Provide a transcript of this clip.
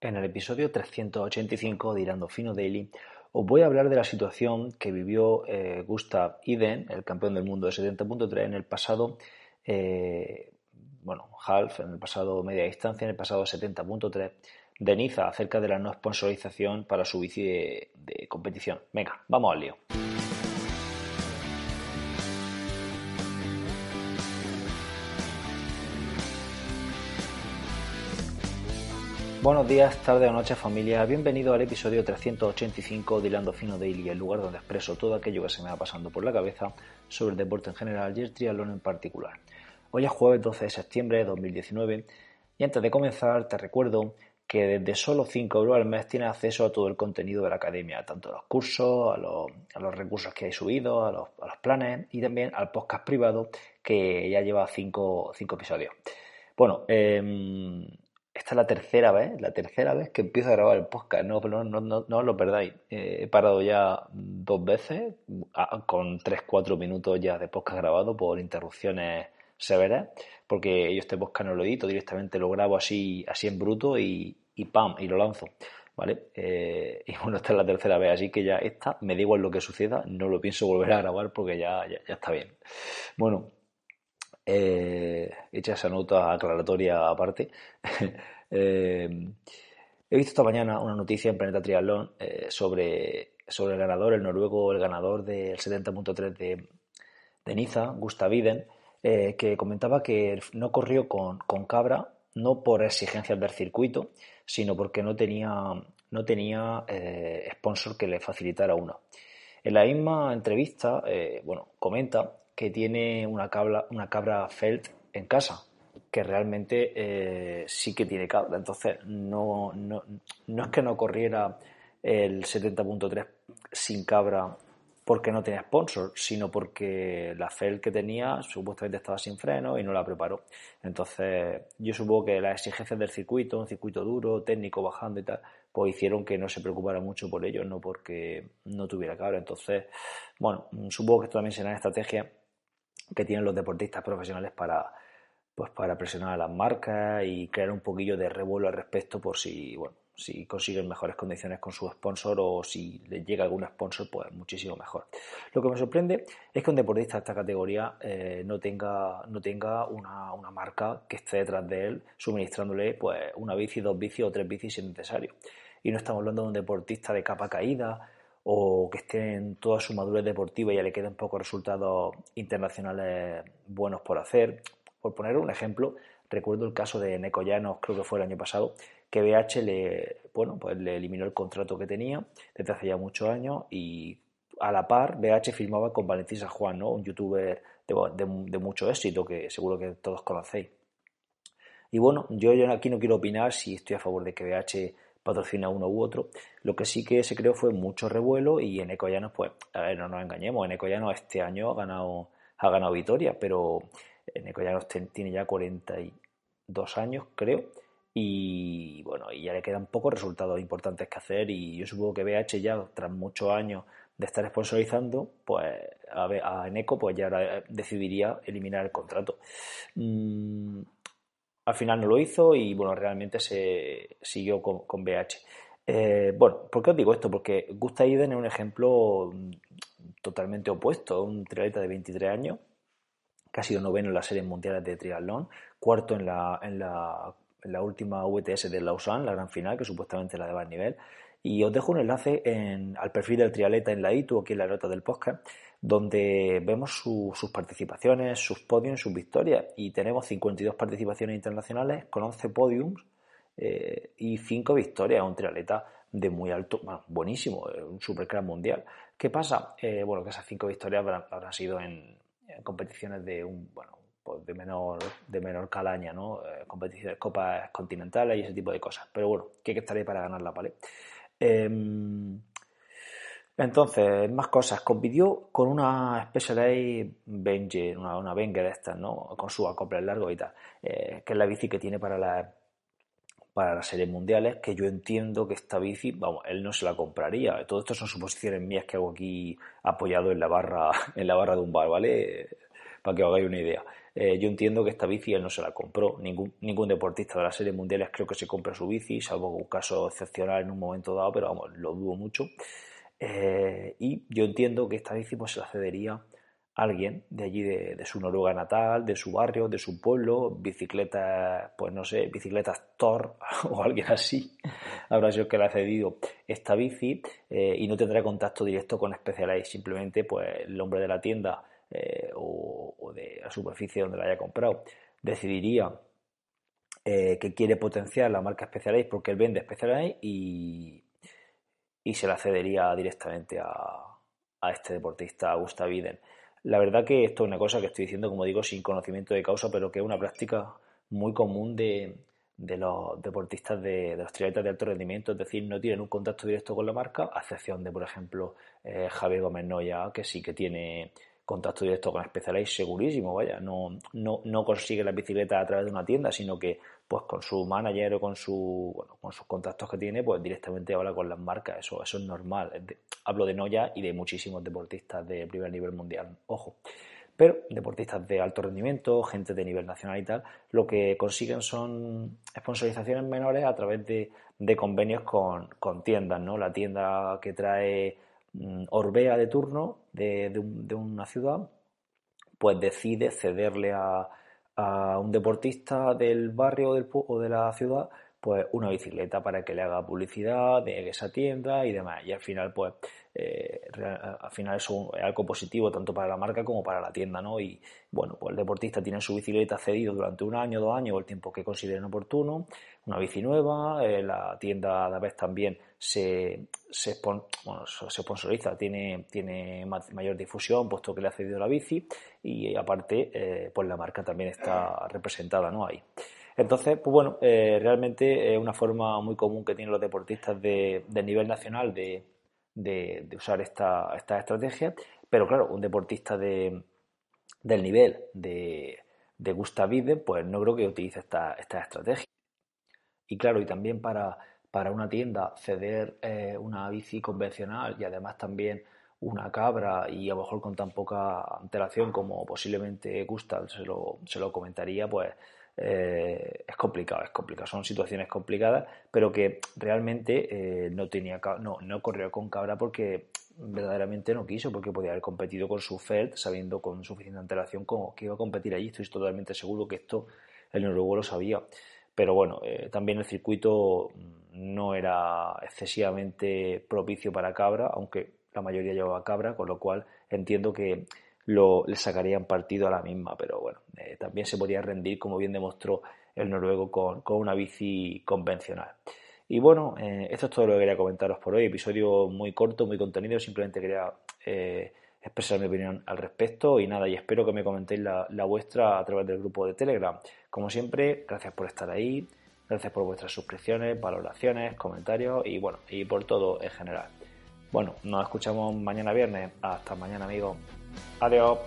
En el episodio 385 de Irando Fino Daily os voy a hablar de la situación que vivió eh, Gustav Iden, el campeón del mundo de 70.3, en el pasado, eh, bueno, half, en el pasado media distancia, en el pasado 70.3 de Niza, acerca de la no sponsorización para su bici de, de competición. Venga, vamos al lío. Buenos días, tarde o noche familia, bienvenido al episodio 385 de Hilando Fino Daily, el lugar donde expreso todo aquello que se me va pasando por la cabeza sobre el deporte en general y el triatlón en particular. Hoy es jueves 12 de septiembre de 2019 y antes de comenzar te recuerdo que desde solo 5 euros al mes tienes acceso a todo el contenido de la academia, tanto a los cursos, a los, recursos que hay subidos, a los, a los, planes y también al podcast privado que ya lleva 5 episodios. Bueno, eh, esta es la tercera vez, la tercera vez que empiezo a grabar el podcast. No, no, no, no, lo perdáis. Eh, he parado ya dos veces, con 3-4 minutos ya de podcast grabado por interrupciones severas, porque yo este podcast no lo edito, directamente lo grabo así, así en bruto y, y ¡pam! y lo lanzo. ¿Vale? Eh, y bueno, esta es la tercera vez, así que ya esta, me da igual lo que suceda, no lo pienso volver a grabar porque ya, ya está bien. Bueno, eh, hecha esa nota aclaratoria aparte, eh, he visto esta mañana una noticia en Planeta Triatlón eh, sobre, sobre el ganador, el noruego, el ganador del 70.3 de, de Niza, Gustav Iden, que comentaba que no corrió con, con Cabra, no por exigencias del circuito, sino porque no tenía, no tenía sponsor que le facilitara uno. En la misma entrevista, bueno, comenta que tiene una cabra, una cabra Felt en casa, que realmente eh, sí que tiene cabra. Entonces, no, no, no es que no corriera el 70.3 sin cabra porque no tenía sponsor, sino porque la Felt que tenía supuestamente estaba sin freno y no la preparó. Entonces, yo supongo que las exigencias del circuito, un circuito duro, técnico, bajando y tal, pues hicieron que no se preocupara mucho por ello, no porque no tuviera cabra. Entonces, bueno, supongo que esto también será una estrategia que tienen los deportistas profesionales para, pues para presionar a las marcas y crear un poquillo de revuelo al respecto por si, bueno, si consiguen mejores condiciones con su sponsor o si les llega algún sponsor, pues muchísimo mejor. Lo que me sorprende es que un deportista de esta categoría eh, no tenga, no tenga una, una, marca que esté detrás de él suministrándole pues una bici, dos bicis o tres bicis si es necesario. Y no estamos hablando de un deportista de capa caída o que esté en toda su madurez deportiva y ya le queden pocos resultados internacionales buenos por hacer. Por poner un ejemplo, recuerdo el caso de Neco Llanos, creo que fue el año pasado, que BH le, bueno, pues le eliminó el contrato que tenía desde hace ya muchos años y a la par BH firmaba con Valentín San Juan, ¿no? un youtuber de, mucho éxito que seguro que todos conocéis. Y bueno, yo aquí no quiero opinar si estoy a favor de que BH patrocina uno u otro. Lo que sí que se creó fue mucho revuelo y en Ecoyanos, pues, a ver, no nos engañemos, en Ecoyanos este año ha ganado, ha ganado Vitoria, pero en Ecoyanos tiene ya 42 años, creo, y bueno, y ya le quedan pocos resultados importantes que hacer y yo supongo que BH ya, tras muchos años de estar sponsorizando, pues a, a Eneco pues ya ahora decidiría eliminar el contrato. Mm, al final no lo hizo y bueno, realmente se siguió con, con BH. Eh, bueno, ¿por qué os digo esto? Porque Gustav Iden es un ejemplo totalmente opuesto, un triatleta de 23 años, que ha sido noveno en las series mundiales de triatlón, cuarto en la, en la, en la última VTS de Lausanne, la gran final, que supuestamente la de más nivel. Y os dejo un enlace en, al perfil del triatleta en la ITU, aquí en la nota del podcast, donde vemos su, sus participaciones, sus podiums, sus victorias. Y tenemos 52 participaciones internacionales con 11 podiums eh, y 5 victorias. Un triatleta de muy alto, bueno, buenísimo, un supercrack mundial. ¿Qué pasa? Eh, bueno, que esas 5 victorias habrán, sido en, en, competiciones de un, bueno, pues de menor, de menor calaña, ¿no? Eh, competiciones, copas continentales y ese tipo de cosas. Pero bueno, que hay que estar ahí para ganarla, ¿vale? Em, entonces, más cosas. Compitió con una Specialized Venger, una, una Venger de estas, ¿no? Con su acople largo y tal, eh, que es la bici que tiene para la para las series mundiales, que yo entiendo que esta bici, vamos, él no se la compraría. Todo esto son suposiciones mías que hago aquí apoyado en la barra, en la barra de un bar, ¿vale? Para que hagáis una idea. Eh, yo entiendo que esta bici él no se la compró. Ningún, ningún deportista de las series mundiales creo que se compre su bici, salvo un caso excepcional en un momento dado, pero vamos, lo dudo mucho. Eh, y yo entiendo que esta bici pues se la cedería alguien de allí, de, su Noruega natal, de su barrio, de su pueblo, bicicletas, pues no sé, bicicletas Thor o alguien así, habrá sido que le ha cedido esta bici eh, y no tendrá contacto directo con Specialized, simplemente pues el hombre de la tienda eh, o, de la superficie donde la haya comprado decidiría eh, que quiere potenciar la marca Specialized porque él vende Specialized y, y se la cedería directamente a, a este deportista, a Gustav Iden. La verdad que esto es una cosa que estoy diciendo, como digo, sin conocimiento de causa, pero que es una práctica muy común de, los deportistas de, los triatletas de alto rendimiento, es decir, no tienen un contacto directo con la marca, a excepción de, por ejemplo, eh, Javier Gómez Noya, que sí que tiene contacto directo con Specialized segurísimo, vaya, no, no, no consigue la bicicleta a través de una tienda, sino que pues con su manager o con su bueno, con sus contactos que tiene, pues directamente habla con las marcas, eso, eso es normal. hablo de Noya y de muchísimos deportistas de primer nivel mundial, ojo. Pero deportistas de alto rendimiento, gente de nivel nacional y tal, lo que consiguen son sponsorizaciones menores a través de, convenios con, con, tiendas, ¿no? La tienda que trae Orbea de turno de, de una ciudad, pues decide cederle a, a un deportista del barrio del, o de la ciudad pues una bicicleta para que le haga publicidad de esa tienda y demás. Y al final, pues, eh, al final es, algo positivo tanto para la marca como para la tienda, ¿no? Y bueno, pues el deportista tiene su bicicleta cedido durante un año, dos años, o el tiempo que consideren oportuno, una bici nueva, eh, la tienda a la vez también se, se, se sponsoriza, tiene, tiene mayor difusión puesto que le ha cedido la bici y aparte, eh, pues la marca también está representada, ¿no? Ahí. Entonces, pues bueno, eh, realmente es una forma muy común que tienen los deportistas de, nivel nacional de, usar esta, esta estrategia, pero claro, un deportista de, del nivel de, de Gustav pues no creo que utilice esta, esta estrategia. Y claro, y también para, para una tienda ceder eh, una bici convencional y además también una cabra y a lo mejor con tan poca antelación como posiblemente Gustav se lo, se lo comentaría, pues eh, es complicado, es complicado. Son situaciones complicadas, pero que realmente eh, no tenía no, no corrió con cabra porque verdaderamente no quiso, porque podía haber competido con su Feld sabiendo con suficiente antelación como que iba a competir allí. Estoy totalmente seguro que esto el noruego lo sabía. Pero bueno, eh, también el circuito no era excesivamente propicio para cabra, aunque la mayoría llevaba cabra, con lo cual entiendo que lo, le sacarían partido a la misma, pero bueno, eh, también se podría rendir, como bien demostró el noruego, con, una bici convencional. Y bueno, eh, esto es todo lo que quería comentaros por hoy. Episodio muy corto, muy contenido. Simplemente quería eh, expresar mi opinión al respecto. Y nada, y espero que me comentéis la, la, vuestra a través del grupo de Telegram. Como siempre, gracias por estar ahí. Gracias por vuestras suscripciones, valoraciones, comentarios y bueno, y por todo en general. Bueno, nos escuchamos mañana viernes. Hasta mañana, amigos. Adiós.